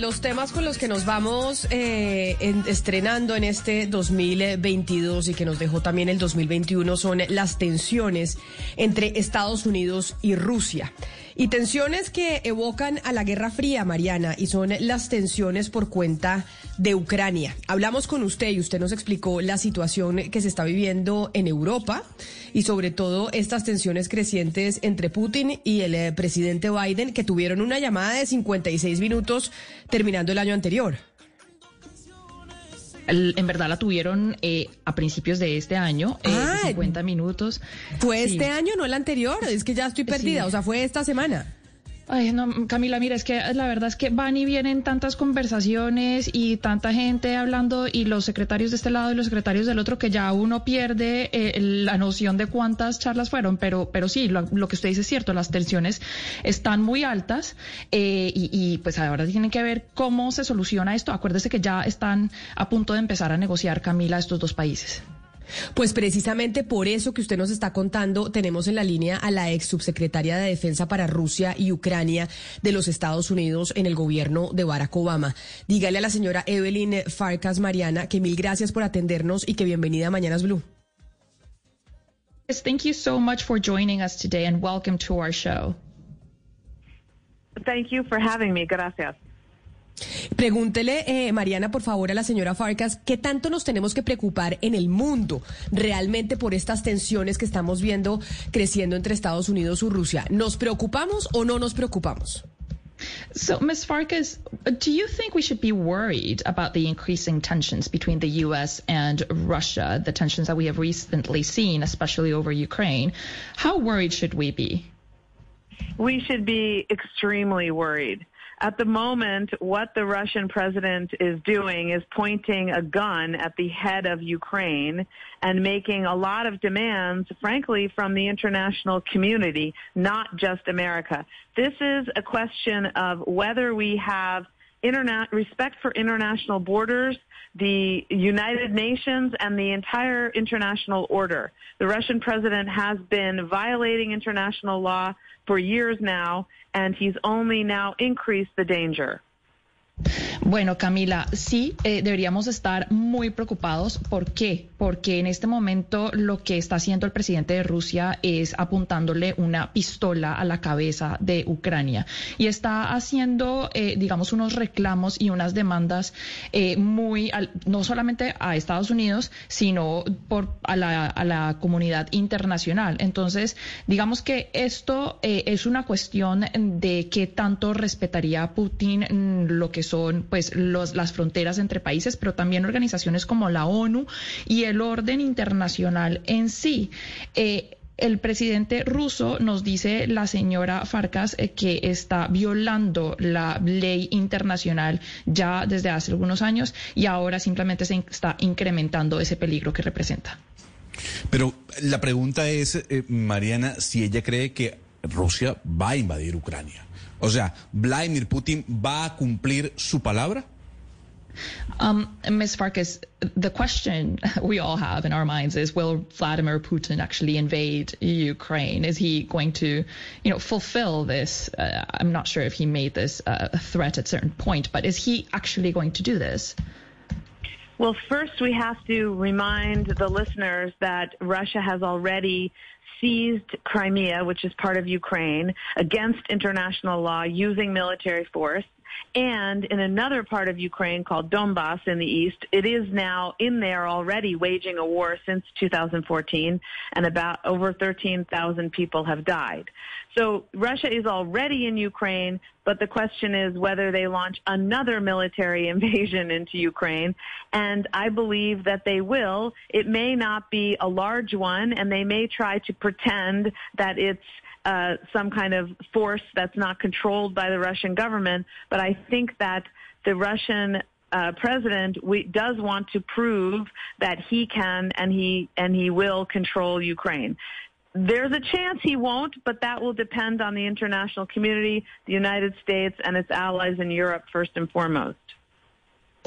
los temas con los que nos vamos eh, estrenando en este 2022 y que nos dejó también el 2021 son las tensiones entre Estados Unidos y Rusia. Y tensiones que evocan a la Guerra Fría, Mariana, y son las tensiones por cuenta de Ucrania. Hablamos con usted y usted nos explicó la situación que se está viviendo en Europa y sobre todo estas tensiones crecientes entre Putin y el eh, presidente Biden que tuvieron una llamada de 56 minutos terminando el año anterior en verdad la tuvieron eh, a principios de este año, eh, 50 minutos. ¿Fue este año, no el anterior? Es que ya estoy perdida, o sea, fue esta semana. Ay, no, Camila, mira, es que la verdad es que van y vienen tantas conversaciones y tanta gente hablando y los secretarios de este lado y los secretarios del otro que ya uno pierde eh, la noción de cuántas charlas fueron, pero, pero sí, lo, que usted dice es cierto, las tensiones están muy altas eh, y, y, pues ahora tienen que ver cómo se soluciona esto. Acuérdese que ya están a punto de empezar a negociar, Camila, estos dos países. Pues precisamente por eso que usted nos está contando, tenemos en la línea a la ex subsecretaria de Defensa para Rusia y Ucrania de los Estados Unidos en el gobierno de Barack Obama. Dígale a la señora Evelyn Farkas Mariana que mil gracias por atendernos y que bienvenida a Mañanas Blue. thank you so much for joining us today and welcome to our show. Thank you for having me. Gracias. Pregúntele, eh, Mariana, por favor, a la señora Farcas, ¿qué tanto nos tenemos que preocupar en el mundo realmente por estas tensiones que estamos viendo creciendo entre Estados Unidos y Rusia? ¿Nos preocupamos o no nos preocupamos? So, Ms. Farkas, do you think we should be worried about the increasing tensions between the U.S. and Russia, the tensions that we have recently seen, especially over Ukraine? How worried should we be? We should be extremely worried. At the moment, what the Russian president is doing is pointing a gun at the head of Ukraine and making a lot of demands, frankly, from the international community, not just America. This is a question of whether we have respect for international borders, the United Nations, and the entire international order. The Russian president has been violating international law for years now, and he's only now increased the danger. Bueno, Camila, sí, eh, deberíamos estar muy preocupados. ¿Por qué? Porque en este momento lo que está haciendo el presidente de Rusia es apuntándole una pistola a la cabeza de Ucrania y está haciendo, eh, digamos, unos reclamos y unas demandas eh, muy, no solamente a Estados Unidos, sino por, a, la, a la comunidad internacional. Entonces, digamos que esto es una cuestión de qué tanto respetaría Putin mm, lo que son pues los, las fronteras entre países, pero también organizaciones como la ONU y el orden internacional en sí. Eh, el presidente ruso nos dice la señora Farkas eh, que está violando la ley internacional ya desde hace algunos años y ahora simplemente se está incrementando ese peligro que representa. Pero la pregunta es, eh, Mariana, si ella cree que Rusia va a invadir Ucrania. O sea, Vladimir Putin va a cumplir su palabra. Um, Ms. Farkas, the question we all have in our minds is, will Vladimir Putin actually invade Ukraine? Is he going to, you know, fulfill this? Uh, I'm not sure if he made this uh, a threat at a certain point, but is he actually going to do this? Well, first we have to remind the listeners that Russia has already seized Crimea, which is part of Ukraine, against international law using military force. And in another part of Ukraine called Donbass in the east, it is now in there already waging a war since 2014, and about over 13,000 people have died. So Russia is already in Ukraine, but the question is whether they launch another military invasion into Ukraine. And I believe that they will. It may not be a large one, and they may try to pretend that it's uh, some kind of force that's not controlled by the Russian government. But I think that the Russian uh, president we, does want to prove that he can and he and he will control Ukraine. There's a chance he won't, but that will depend on the international community, the United States, and its allies in Europe first and foremost.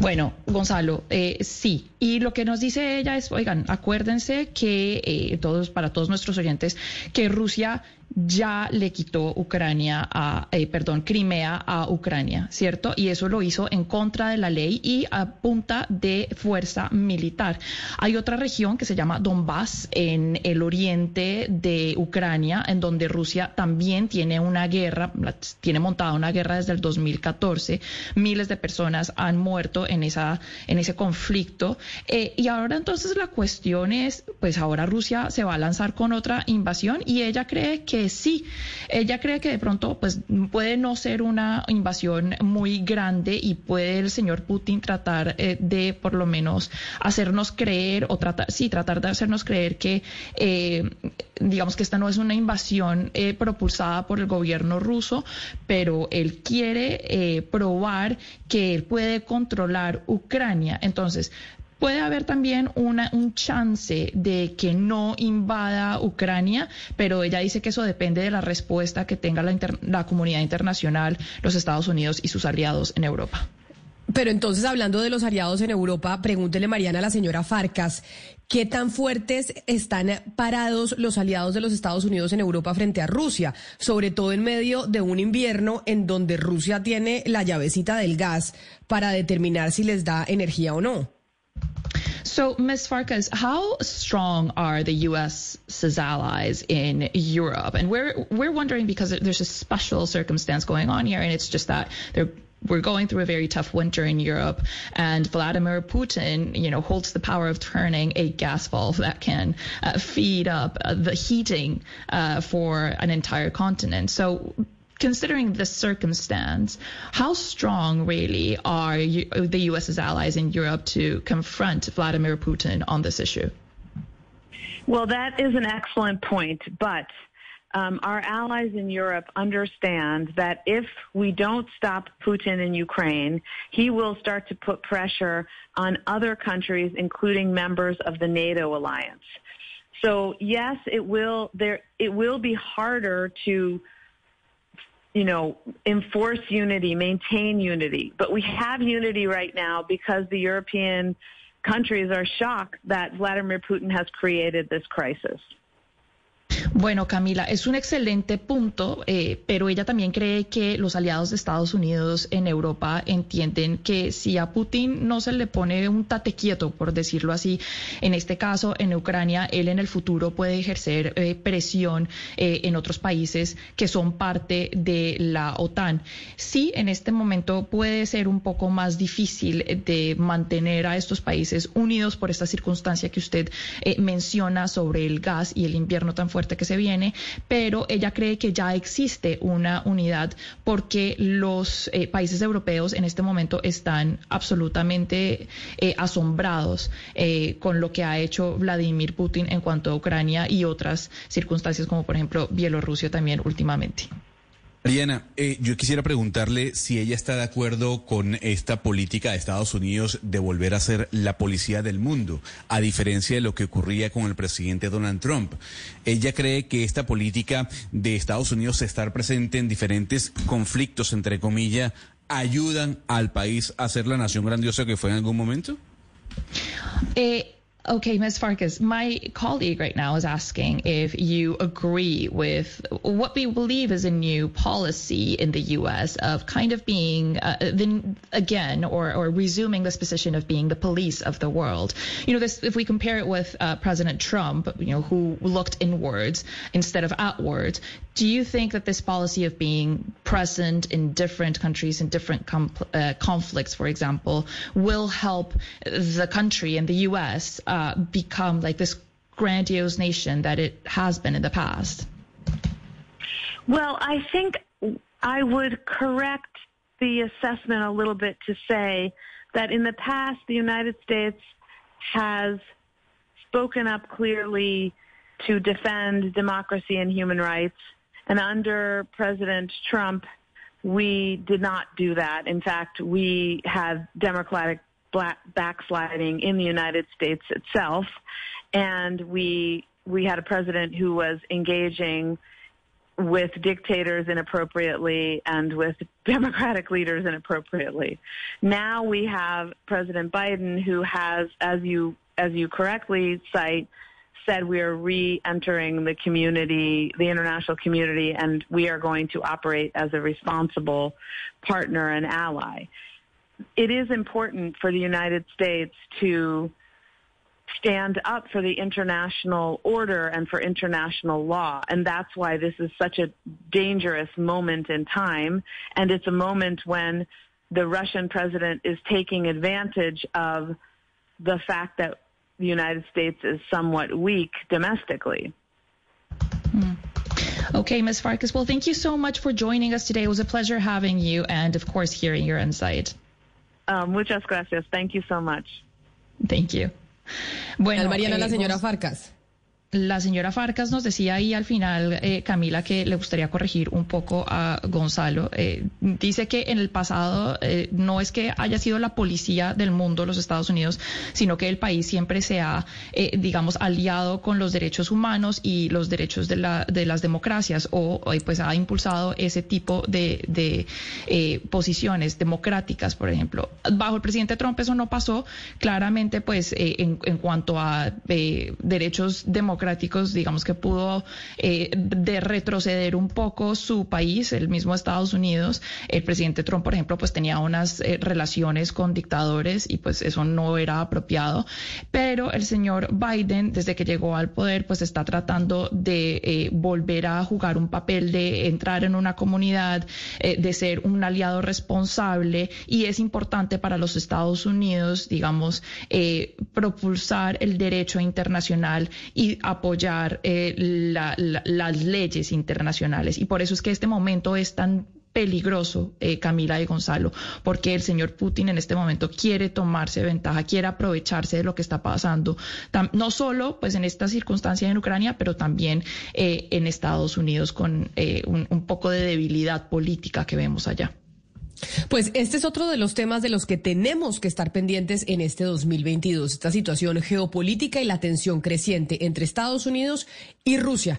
Bueno, Gonzalo, eh, sí. Y lo que nos dice ella es, oigan, acuérdense que eh, todos, para todos nuestros oyentes, que Rusia ya le quitó Ucrania a, eh, perdón, Crimea a Ucrania, ¿cierto? Y eso lo hizo en contra de la ley y a punta de fuerza militar. Hay otra región que se llama Donbass en el oriente de Ucrania, en donde Rusia también tiene una guerra, tiene montada una guerra desde el 2014. Miles de personas han muerto en esa, en ese conflicto. Eh, y ahora entonces la cuestión es, pues ahora Rusia se va a lanzar con otra invasión y ella cree que sí, ella cree que de pronto pues puede no ser una invasión muy grande y puede el señor Putin tratar eh, de por lo menos hacernos creer o tratar, sí, tratar de hacernos creer que eh, digamos que esta no es una invasión eh, propulsada por el gobierno ruso, pero él quiere probar que él puede controlar Ucrania. Entonces, puede haber también una, un chance de que no invada Ucrania, pero ella dice que eso depende de la respuesta que tenga la, la comunidad internacional, los Estados Unidos y sus aliados en Europa. Pero entonces, hablando de los aliados en Europa, pregúntele, Mariana, a la señora Farcas, ¿qué tan fuertes están parados los aliados de los Estados Unidos en Europa frente a Rusia? Sobre todo en medio de un invierno en donde Rusia tiene la llavecita del gas para determinar si les da energía o no. So, Ms. Farkas, how strong are the U.S.'s allies in Europe? And we're we're wondering because there's a special circumstance going on here, and it's just that we're going through a very tough winter in Europe, and Vladimir Putin, you know, holds the power of turning a gas valve that can uh, feed up uh, the heating uh, for an entire continent. So considering the circumstance, how strong really are you, the U.S.'s allies in Europe to confront Vladimir Putin on this issue? Well, that is an excellent point, but um, our allies in Europe understand that if we don't stop Putin in Ukraine, he will start to put pressure on other countries, including members of the NATO alliance. So yes, it will there it will be harder to you know, enforce unity, maintain unity. But we have unity right now because the European countries are shocked that Vladimir Putin has created this crisis. Bueno, Camila, es un excelente punto, eh, pero ella también cree que los aliados de Estados Unidos en Europa entienden que si a Putin no se le pone un tate quieto, por decirlo así, en este caso en Ucrania, él en el futuro puede ejercer eh, presión eh, en otros países que son parte de la OTAN. Sí, en este momento puede ser un poco más difícil de mantener a estos países unidos por esta circunstancia que usted menciona sobre el gas y el invierno tan fuerte que se viene, pero ella cree que ya existe una unidad porque los eh, países europeos en este momento están absolutamente eh, asombrados eh, con lo que ha hecho Vladimir Putin en cuanto a Ucrania y otras circunstancias como por ejemplo Bielorrusia también últimamente. Mariana, eh, yo quisiera preguntarle si ella está de acuerdo con esta política de Estados Unidos de volver a ser la policía del mundo, a diferencia de lo que ocurría con el presidente Donald Trump. Ella cree que esta política de Estados Unidos, estar presente en diferentes conflictos, entre comillas, ayudan al país a ser la nación grandiosa que fue en algún momento. Eh, Okay, Ms. Farkas, my colleague right now is asking if you agree with what we believe is a new policy in the U.S. of kind of being, uh, then again, or, or resuming this position of being the police of the world. You know, this, if we compare it with uh, President Trump, you know, who looked inwards instead of outwards, do you think that this policy of being present in different countries and different com- uh, conflicts, for example, will help the country and the U.S. Uh, become like this grandiose nation that it has been in the past? Well, I think I would correct the assessment a little bit to say that in the past, the United States has spoken up clearly to defend democracy and human rights and under President Trump, we did not do that. In fact, we had democratic backsliding in the United States itself, and we we had a president who was engaging with dictators inappropriately and with democratic leaders inappropriately. Now we have President Biden who has as you as you correctly cite said we are re-entering the community, the international community, and we are going to operate as a responsible partner and ally. It is important for the United States to stand up for the international order and for international law. And that's why this is such a dangerous moment in time. And it's a moment when the Russian president is taking advantage of the fact that the United States is somewhat weak domestically. Hmm. Okay, Ms. Farkas. Well, thank you so much for joining us today. It was a pleasure having you and, of course, hearing your insight. Um, muchas gracias. Thank you so much. Thank you. Bueno, Mariana, eh, la señora Farcas. La señora Farcas nos decía ahí al final, eh, Camila, que le gustaría corregir un poco a Gonzalo. Eh, dice que en el pasado eh, no es que haya sido la policía del mundo, los Estados Unidos, sino que el país siempre se ha, digamos, aliado con los derechos humanos y los derechos de, la, de las democracias o pues ha impulsado ese tipo de, de posiciones democráticas, por ejemplo. Bajo el presidente Trump eso no pasó. Claramente, pues en, en cuanto a derechos democráticos, digamos que pudo eh, de retroceder un poco su país, el mismo Estados Unidos. El presidente Trump, por ejemplo, pues tenía unas eh, relaciones con dictadores y pues eso no era apropiado. Pero el señor Biden, desde que llegó al poder, pues está tratando de eh, volver a jugar un papel de entrar en una comunidad, de ser un aliado responsable y es importante para los Estados Unidos, digamos, propulsar el derecho internacional y apoyar eh, las leyes internacionales. Y por eso es que este momento es tan peligroso, eh, Camila y Gonzalo, porque el señor Putin en este momento quiere tomarse ventaja, quiere aprovecharse de lo que está pasando, no solo pues en esta circunstancia en Ucrania, pero también eh, en Estados Unidos con un poco de debilidad política que vemos allá. Pues este es otro de los temas de los que tenemos que estar pendientes en este 2022, esta situación geopolítica y la tensión creciente entre Estados Unidos y Rusia.